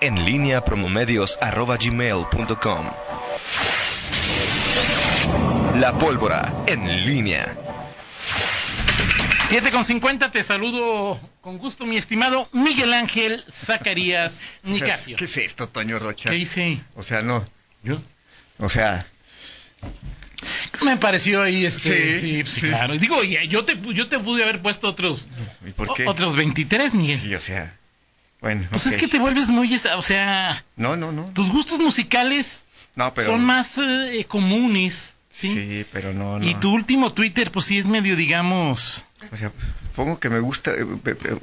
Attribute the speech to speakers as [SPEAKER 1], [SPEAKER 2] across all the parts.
[SPEAKER 1] En línea promomedios.com. La pólvora en línea.
[SPEAKER 2] 7 con 50, te saludo con gusto, mi estimado Miguel Ángel Zacarías Nicasio.
[SPEAKER 3] ¿Qué es esto, Toño Rocha?
[SPEAKER 2] ¿Qué hice?
[SPEAKER 3] O sea, no.
[SPEAKER 2] ¿Yo?
[SPEAKER 3] O sea,
[SPEAKER 2] Me pareció ahí, este,
[SPEAKER 3] Sí,
[SPEAKER 2] sí, sí,
[SPEAKER 3] sí.
[SPEAKER 2] claro. Y Digo, yo te, yo te pude haber puesto otros,
[SPEAKER 3] ¿y por qué?
[SPEAKER 2] otros 23, Miguel.
[SPEAKER 3] Sí, o sea. Bueno,
[SPEAKER 2] Pues es que te vuelves muy, o sea,
[SPEAKER 3] No, no, no.
[SPEAKER 2] tus gustos musicales
[SPEAKER 3] No, pero.
[SPEAKER 2] son más eh, comunes, ¿sí?
[SPEAKER 3] Sí, pero no, no.
[SPEAKER 2] Y tu último Twitter, pues sí es medio, digamos...
[SPEAKER 3] O sea, pongo que me gusta. eh, eh, eh,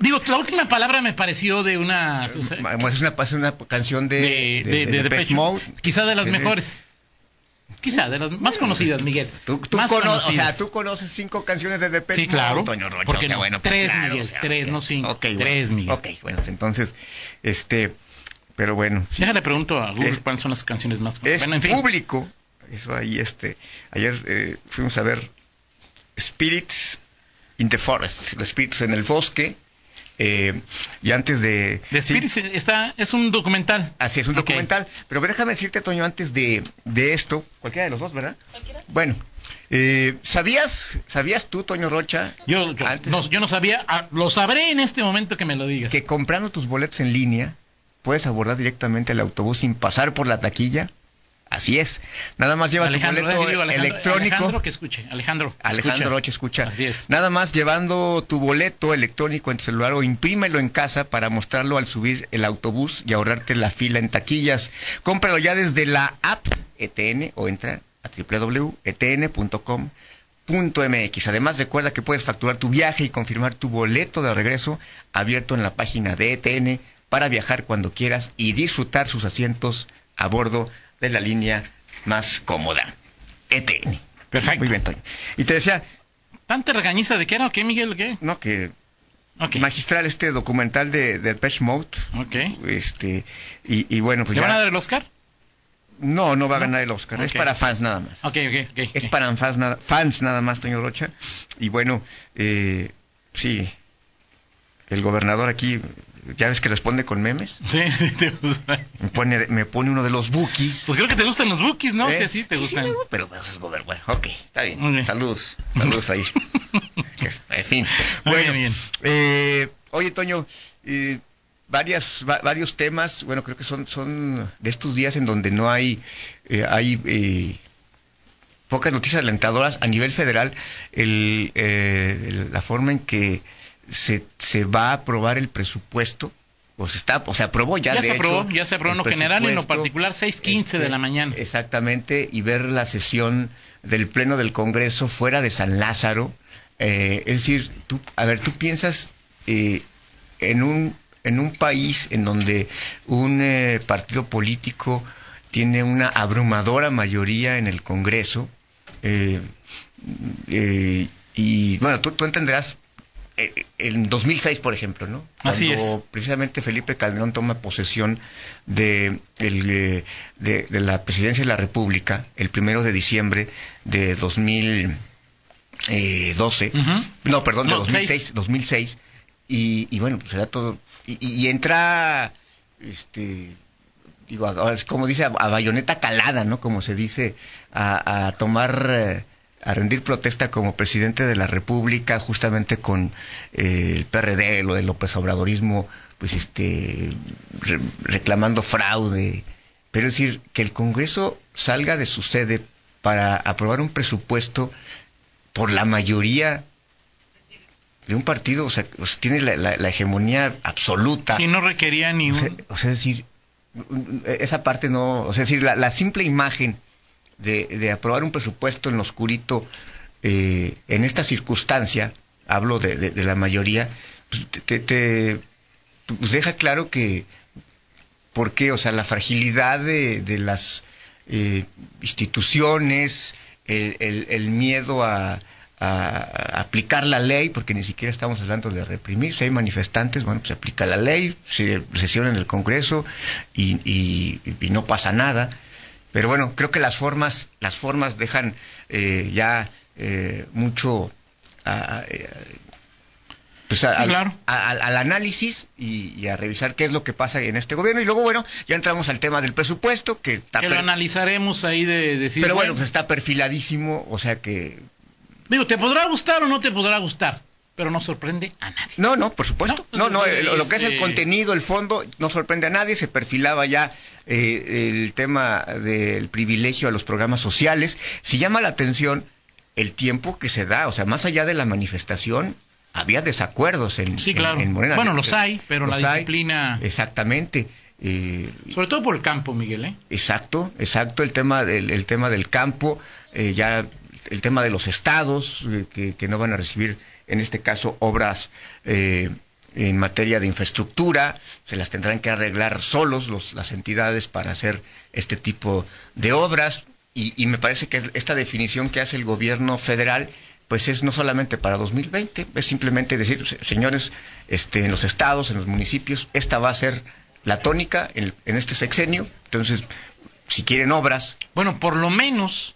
[SPEAKER 2] Digo, la última palabra me pareció de una... o sea,
[SPEAKER 3] ma- es una, una canción de.
[SPEAKER 2] de,
[SPEAKER 3] Mode.
[SPEAKER 2] Quizá de las mejores. Quizá de las más conocidas, Miguel.
[SPEAKER 3] Tú, tú
[SPEAKER 2] Más
[SPEAKER 3] cono- o sea,
[SPEAKER 2] conocidas.
[SPEAKER 3] tú conoces cinco canciones de Depeche
[SPEAKER 2] Sí, claro.
[SPEAKER 3] Toño Rocha.
[SPEAKER 2] ¿Por
[SPEAKER 3] o sea,
[SPEAKER 2] no?
[SPEAKER 3] bueno, pues
[SPEAKER 2] Tres,
[SPEAKER 3] claro,
[SPEAKER 2] Miguel,
[SPEAKER 3] o sea,
[SPEAKER 2] tres, no cinco.
[SPEAKER 3] Ok, bueno.
[SPEAKER 2] Tres, Miguel.
[SPEAKER 3] Ok, bueno, pues entonces, este. Pero bueno. sí.
[SPEAKER 2] Déjale pregunto a Google
[SPEAKER 3] Es-
[SPEAKER 2] cuáles son las canciones más
[SPEAKER 3] es
[SPEAKER 2] Bueno, en fin.
[SPEAKER 3] público. Eso ahí, este. Ayer eh, fuimos a ver Spirits in the Forest, los espíritus en el bosque. Eh, y antes de.
[SPEAKER 2] The
[SPEAKER 3] sí,
[SPEAKER 2] Spirits está, es un documental.
[SPEAKER 3] Así es, un documental. Pero déjame decirte, Toño, antes de, de esto, cualquiera de los dos, ¿verdad? Bueno, eh, ¿sabías, ¿sabías tú, Toño Rocha,
[SPEAKER 2] Yo, yo,
[SPEAKER 3] Antes-
[SPEAKER 2] no, yo no sabía, ah, lo sabré en este momento que me lo digas.
[SPEAKER 3] que comprando tus boletos en línea puedes abordar directamente el autobús sin pasar por la taquilla? Así es. Nada más lleva
[SPEAKER 2] Alejandro,
[SPEAKER 3] tu boleto
[SPEAKER 2] eh, digo, Alejandro,
[SPEAKER 3] electrónico.
[SPEAKER 2] Alejandro que escuche, Alejandro.
[SPEAKER 3] Alejandro
[SPEAKER 2] escucha.
[SPEAKER 3] Escucha.
[SPEAKER 2] Así es.
[SPEAKER 3] Nada más llevando tu boleto electrónico en tu celular o imprímelo en casa para mostrarlo al subir el autobús y ahorrarte la fila en taquillas. Cómpralo ya desde la app ETN o entra a www.etn.com.mx. Además, recuerda que puedes facturar tu viaje y confirmar tu boleto de regreso abierto en la página de ETN para viajar cuando quieras y disfrutar sus asientos a bordo de la línea más cómoda. ETN.
[SPEAKER 2] Perfecto.
[SPEAKER 3] Muy bien, Toño. Y te decía,
[SPEAKER 2] ¿Tanta regañiza de qué era o qué, Miguel? o ¿Qué?
[SPEAKER 3] no, que magistral este documental de, de Depeche Mode.
[SPEAKER 2] Ok.
[SPEAKER 3] Este, y, y bueno, pues
[SPEAKER 2] ¿Le
[SPEAKER 3] ya.
[SPEAKER 2] van a dar el Oscar?
[SPEAKER 3] No, no va a ganar el Oscar. Es para fans nada más.
[SPEAKER 2] Ok, ok, ok.
[SPEAKER 3] Es para fans nada, fans nada más, Toño Rocha. Y bueno, eh, sí, el gobernador aquí, ya ves que responde con memes.
[SPEAKER 2] Sí, sí, te gusta.
[SPEAKER 3] Me pone, me pone uno de los bookies.
[SPEAKER 2] Pues creo que te gustan los bookies, ¿no?
[SPEAKER 3] ¿Eh?
[SPEAKER 2] Sí, sí, te gustan.
[SPEAKER 3] gusta, pero pues, es gober- bueno, ok, está bien. Saludos, saludos ahí. en fin.
[SPEAKER 2] Muy
[SPEAKER 3] Bueno,
[SPEAKER 2] bien.
[SPEAKER 3] eh, oye, Toño, eh, varias, va- varios temas, bueno, creo que son, son de estos días en donde no hay, eh, hay eh, pocas noticias alentadoras a nivel federal, el, eh, el- la forma en que se, se va a aprobar el presupuesto. O se está, o se aprobó ya,
[SPEAKER 2] Ya
[SPEAKER 3] de
[SPEAKER 2] se aprobó, ya se aprobó en lo general y en lo particular 6:15 de la mañana.
[SPEAKER 3] Exactamente, y ver la sesión del Pleno del Congreso fuera de San Lázaro. Eh, es decir, tú, a ver, tú piensas eh, en, un, en un país en donde un eh, partido político tiene una abrumadora mayoría en el Congreso, eh, eh, y bueno, tú, tú entenderás en 2006, por ejemplo, ¿no?
[SPEAKER 2] Así
[SPEAKER 3] Cuando precisamente Felipe Calderón toma posesión de, el, eh, de, de la presidencia de la República el primero de diciembre de 2012.
[SPEAKER 2] Ujú.
[SPEAKER 3] No, perdón, de
[SPEAKER 2] No,
[SPEAKER 3] 2006, 2006. Y, y bueno, pues era todo. Y, y entra, este, digo, es como dice, a, a bayoneta calada, ¿no? Como se dice, a, a tomar, eh, a rendir protesta como presidente de la República, justamente con eh, el PRD, lo del López Obradorismo, pues este, re- reclamando fraude. Pero es decir, que el Congreso salga de su sede para aprobar un presupuesto por la mayoría de un partido, o sea, tiene la, la- la hegemonía absoluta.
[SPEAKER 2] Sí, no requería ni
[SPEAKER 3] O sea,
[SPEAKER 2] un...
[SPEAKER 3] o sea, es decir, esa parte no, o sea, es decir, la, la simple imagen de, aprobar un presupuesto en lo oscurito eh, en esta circunstancia, hablo de, de- la mayoría, pues, te, pues deja claro que, ¿por qué? O sea, la fragilidad de, las eh, instituciones, el, el- el miedo a, a- aplicar la ley, porque ni siquiera estamos hablando de reprimir, si hay manifestantes, bueno, pues se aplica la ley, se sesiona en el Congreso y no pasa nada. Pero bueno, creo que las formas, las formas dejan eh, ya eh, mucho a- a- eh, pues al, análisis y, a revisar qué es lo que pasa en este gobierno. Y luego, bueno, ya entramos al tema del presupuesto, que
[SPEAKER 2] está... Que lo analizaremos ahí de decir...
[SPEAKER 3] Pero bueno, pues está perfiladísimo, o sea que...
[SPEAKER 2] Digo, ¿te podrá gustar o no te podrá gustar? Pero no sorprende a nadie.
[SPEAKER 3] No, no, por supuesto. No, no, lo, que es el este contenido, el fondo, no sorprende a nadie. Se perfilaba ya eh, el tema del privilegio a los programas sociales. Si llama la atención el tiempo que se da, o sea, más allá de la manifestación, había desacuerdos en,
[SPEAKER 2] sí, claro.
[SPEAKER 3] Morena.
[SPEAKER 2] Bueno, los hay, pero la disciplina.
[SPEAKER 3] Exactamente.
[SPEAKER 2] Eh, Sobre todo por el campo, Miguel. ¿eh?
[SPEAKER 3] Exacto, exacto. El tema del, el tema del campo, eh, ya el tema de los estados que, que, no van a recibir, en este caso, obras en materia de infraestructura, se las tendrán que arreglar solos los, las entidades para hacer este tipo de obras. Y, y me parece que esta definición que hace el gobierno federal pues es no solamente para 2020, es simplemente decir, señores, este, en los estados, en los municipios, esta va a ser la tónica en, este sexenio. Entonces, si quieren obras.
[SPEAKER 2] Bueno, por lo menos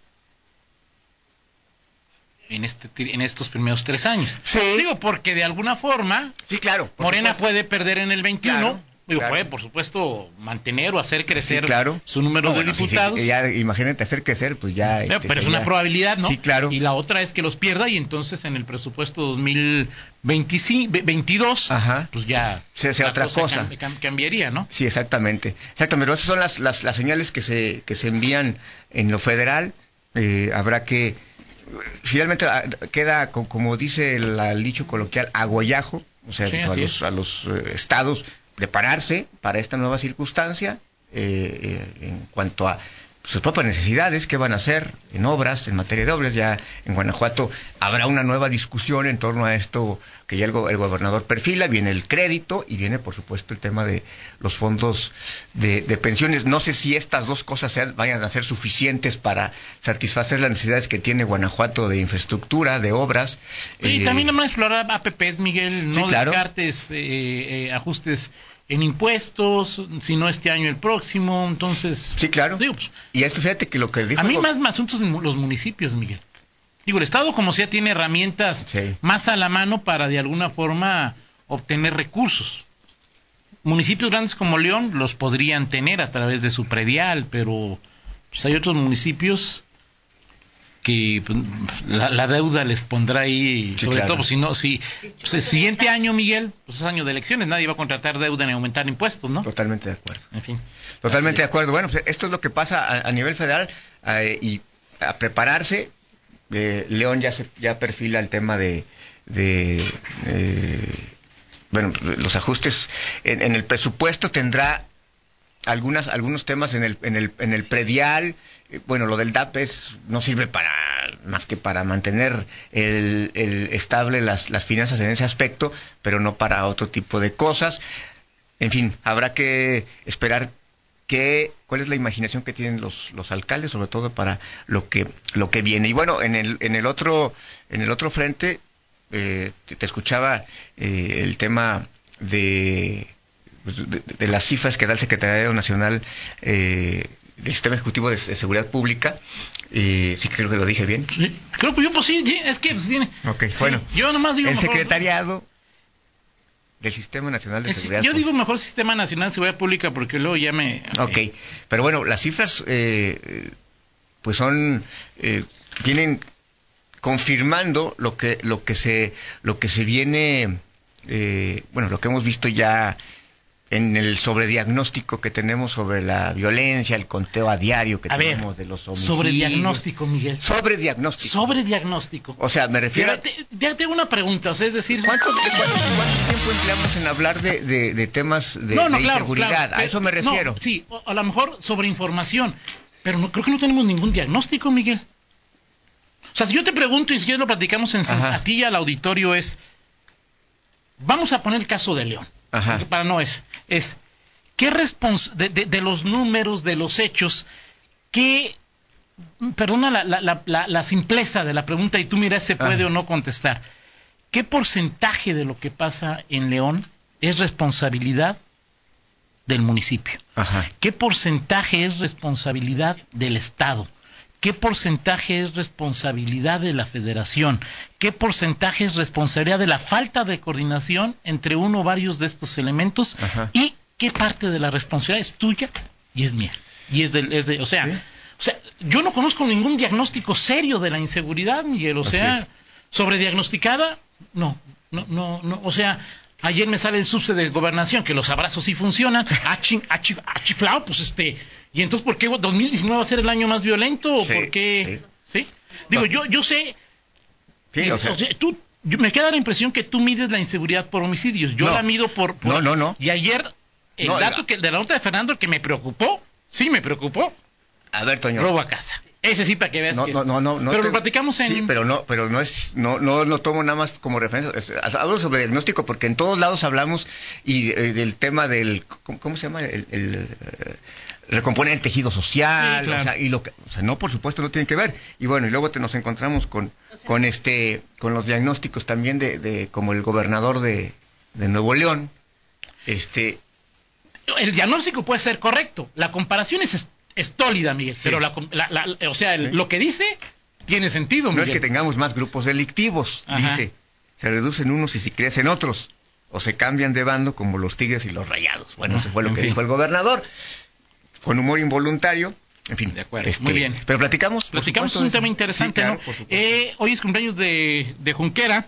[SPEAKER 2] en, este, en estos primeros tres años.
[SPEAKER 3] Sí.
[SPEAKER 2] Digo, porque de alguna forma.
[SPEAKER 3] Sí, claro.
[SPEAKER 2] Morena puede perder en el 21. Digo, puede, por supuesto, mantener o hacer crecer su número de diputados.
[SPEAKER 3] ya, imagínate hacer crecer, pues ya.
[SPEAKER 2] pero, este, es una probabilidad, ¿no?
[SPEAKER 3] Sí, claro.
[SPEAKER 2] Y la otra es que los pierda y entonces en el presupuesto 2022, pues ya.
[SPEAKER 3] Se hace otra cosa.
[SPEAKER 2] cambiaría, ¿no?
[SPEAKER 3] Sí, exactamente. Exactamente. Pero esas son las, las, las, señales que se, que se envían en lo federal. Eh, habrá que. Finalmente ah, queda, como dice el, dicho coloquial, aguayajo, o sea, a, los, a los eh, estados prepararse para esta nueva circunstancia eh, eh, en cuanto a sus propias necesidades, qué van a hacer en obras, en materia de obras. Ya en Guanajuato habrá una nueva discusión en torno a esto que ya el, gobernador perfila. Viene el crédito y viene, por supuesto, el tema de los fondos de, pensiones. No sé si estas dos cosas vayan a ser suficientes para satisfacer las necesidades que tiene Guanajuato de infraestructura, de obras.
[SPEAKER 2] Y también no explorar APPs, Miguel, no descartes eh, ajustes en impuestos, si no este año el próximo, entonces...
[SPEAKER 3] Sí, claro.
[SPEAKER 2] Pues,
[SPEAKER 3] y esto fíjate que lo que
[SPEAKER 2] dijo... A mí más, más asuntos en los municipios, Miguel. Digo, el Estado como sea tiene herramientas más a la mano para de alguna forma obtener recursos. Municipios grandes como León los podrían tener a través de su predial, pero pues hay otros municipios que pues, la, deuda les pondrá ahí, sobre todo pues, si no, si pues, el siguiente año, Miguel, pues es año de elecciones, nadie va a contratar deuda ni aumentar impuestos, ¿no?
[SPEAKER 3] Totalmente de acuerdo.
[SPEAKER 2] En fin.
[SPEAKER 3] Totalmente de acuerdo. Bueno, pues, esto es lo que pasa a, nivel federal eh, y a prepararse. Eh, León ya se ya perfila el tema de, de eh, bueno, los ajustes en, en el presupuesto tendrá algunas, algunos temas en el, en el, en el predial. Eh, bueno, lo del DAP es, no sirve para más que para mantener el, el estable las, las finanzas en ese aspecto, pero no para otro tipo de cosas. En fin, habrá que esperar que, cuál es la imaginación que tienen los, los alcaldes, sobre todo para lo que, lo que viene. Y bueno, en el, en el otro, en el otro frente, eh, te, escuchaba eh, el tema de pues, de, las cifras que da el Secretario Nacional eh, del Sistema Ejecutivo de, Seguridad Pública. y sí, creo que lo dije bien.
[SPEAKER 2] Sí, creo que yo, pues sí, es que pues, tiene.
[SPEAKER 3] Ok, bueno.
[SPEAKER 2] Yo nomás digo.
[SPEAKER 3] El Secretariado del Sistema Nacional de Seguridad
[SPEAKER 2] Yo digo mejor Sistema Nacional de Seguridad Pública porque luego ya me.
[SPEAKER 3] Ok, pero bueno, las cifras, eh, pues son. Eh, vienen confirmando lo que lo que se lo que se viene eh, bueno lo que hemos visto ya en el sobrediagnóstico que tenemos sobre la violencia, el conteo a diario que tenemos de los homicidios.
[SPEAKER 2] Sobrediagnóstico, Miguel.
[SPEAKER 3] Sobrediagnóstico.
[SPEAKER 2] Sobrediagnóstico.
[SPEAKER 3] O sea, me refiero.
[SPEAKER 2] tengo una pregunta, o sea, es decir.
[SPEAKER 3] ¿Cuánto, tiempo empleamos en hablar de, temas de, no, inseguridad? a eso me refiero.
[SPEAKER 2] sí, a lo mejor sobre información, pero no, creo que no tenemos ningún diagnóstico, Miguel. O sea, si yo te pregunto y si yo lo platicamos en, a ti y al auditorio es. Vamos a poner el caso de León. Para no es, es ¿qué de, de, los números, de los hechos, qué, perdona la, la, simpleza de la pregunta y tú mira se puede o no contestar, ¿qué porcentaje de lo que pasa en León es responsabilidad del municipio? ¿Qué porcentaje es responsabilidad del Estado? ¿Qué porcentaje es responsabilidad de la federación? ¿Qué porcentaje es responsabilidad de la falta de coordinación entre uno o varios de estos elementos? ¿Y qué parte de la responsabilidad es tuya y es mía? Y es de, o sea, o sea, yo no conozco ningún diagnóstico serio de la inseguridad, Miguel, o sea, sobre diagnosticada, no, no, no, no, o sea, Ayer me sale el subse de gobernación, que los abrazos sí funcionan. Ah, chiflado, pues este. ¿Y entonces por qué 2019 va a ser el año más violento? ¿O por qué? Sí. Digo, yo, yo sé. Sí, o sea, tú, me queda la impresión que tú mides la inseguridad por homicidios. Yo la mido por,
[SPEAKER 3] No, no, no.
[SPEAKER 2] Y ayer, el dato que, de la nota de Fernando que me preocupó, sí me preocupó.
[SPEAKER 3] A ver, Toño.
[SPEAKER 2] Robo a casa. Ese sí para que veas.
[SPEAKER 3] No,
[SPEAKER 2] que
[SPEAKER 3] no, no, no,
[SPEAKER 2] Pero lo platicamos en.
[SPEAKER 3] Sí, pero no, pero no es, no, no lo tomo nada más como referencia. hablo sobre diagnóstico porque en todos lados hablamos y eh, del tema del, ¿cómo, se llama? El, el, eh, recompone el tejido social, o sea, y lo que, o sea, no, por supuesto, no tiene que ver. Y bueno, y luego te nos encontramos con, con este, con los diagnósticos también de, de como el gobernador de, de Nuevo León, este.
[SPEAKER 2] El diagnóstico puede ser correcto. La comparación es estólida, Miguel. Pero la, o sea, lo que dice tiene sentido,
[SPEAKER 3] Miguel. No es que tengamos más grupos delictivos, dice. Se reducen unos y se crecen otros. O se cambian de bando como los tigres y los rayados. Bueno, eso fue lo que dijo el gobernador. Con humor involuntario. En fin,
[SPEAKER 2] de acuerdo. Este, muy bien.
[SPEAKER 3] Pero platicamos.
[SPEAKER 2] Platicamos un tema interesante, ¿no? Eh, hoy es cumpleaños de, de Junquera.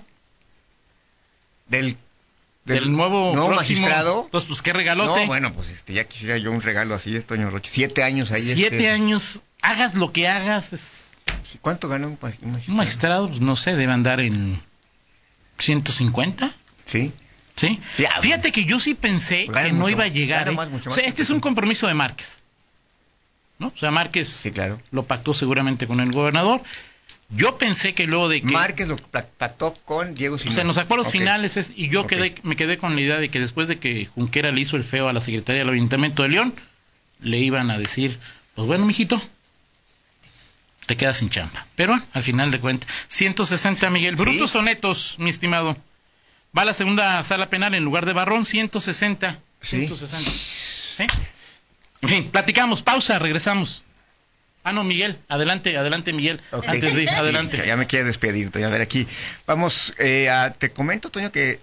[SPEAKER 3] Del
[SPEAKER 2] del nuevo
[SPEAKER 3] magistrado.
[SPEAKER 2] Entonces, pues qué regalote.
[SPEAKER 3] No, bueno, pues este, ya quisiera yo un regalo así, Toño Roche. Siete años ahí.
[SPEAKER 2] Siete este. años, hagas lo que hagas.
[SPEAKER 3] ¿Cuánto gana un, magistrado?
[SPEAKER 2] Un magistrado, pues no sé, debe andar en 150.
[SPEAKER 3] Sí.
[SPEAKER 2] ¿Sí? Fíjate que yo sí pensé pues que no iba a llegar. ¿eh? o sea, este es un compromiso de Márquez. ¿No? O sea, Márquez
[SPEAKER 3] sí, claro.
[SPEAKER 2] lo pactó seguramente con el gobernador. Yo pensé que luego de que...
[SPEAKER 3] Márquez lo pactó con Diego Sinaloa.
[SPEAKER 2] O sea, en los acuerdos finales es, y yo quedé, me quedé con la idea de que después de que Junquera le hizo el feo a la Secretaría del Ayuntamiento de León, le iban a decir, pues bueno, mijito, te quedas sin chamba. Pero al final de cuentas, 160, Miguel. Brutos o netos, mi estimado. Va a la segunda sala penal en lugar de Barrón, 160.
[SPEAKER 3] ¿Sí?
[SPEAKER 2] 160. En fin, platicamos, pausa, regresamos. Ah, no, Miguel. Adelante, adelante, Miguel. Antes de adelante.
[SPEAKER 3] Ya me quiere despedir, Toño. A ver, aquí. Vamos, eh, te comento, Toño, que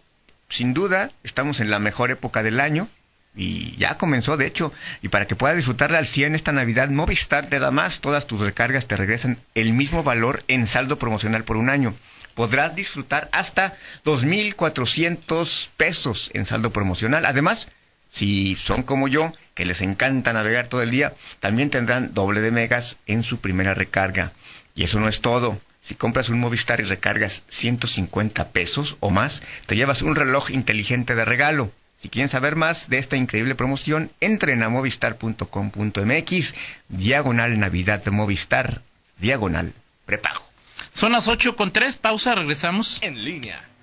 [SPEAKER 3] sin duda estamos en la mejor época del año. Y ya comenzó, de hecho, y para que puedas disfrutarla al 100 esta Navidad, Movistar te da más, todas tus recargas te regresan el mismo valor en saldo promocional por un año. Podrás disfrutar hasta 2.400 pesos en saldo promocional. Además, si son como yo, que les encanta navegar todo el día, también tendrán doble de megas en su primera recarga. Y eso no es todo. Si compras un Movistar y recargas 150 pesos o más, te llevas un reloj inteligente de regalo. Si quieren saber más de esta increíble promoción, entren a movistar.com.mx, diagonal Navidad de Movistar, diagonal prepago.
[SPEAKER 2] Son las 8 con 3, pausa, regresamos.
[SPEAKER 1] En línea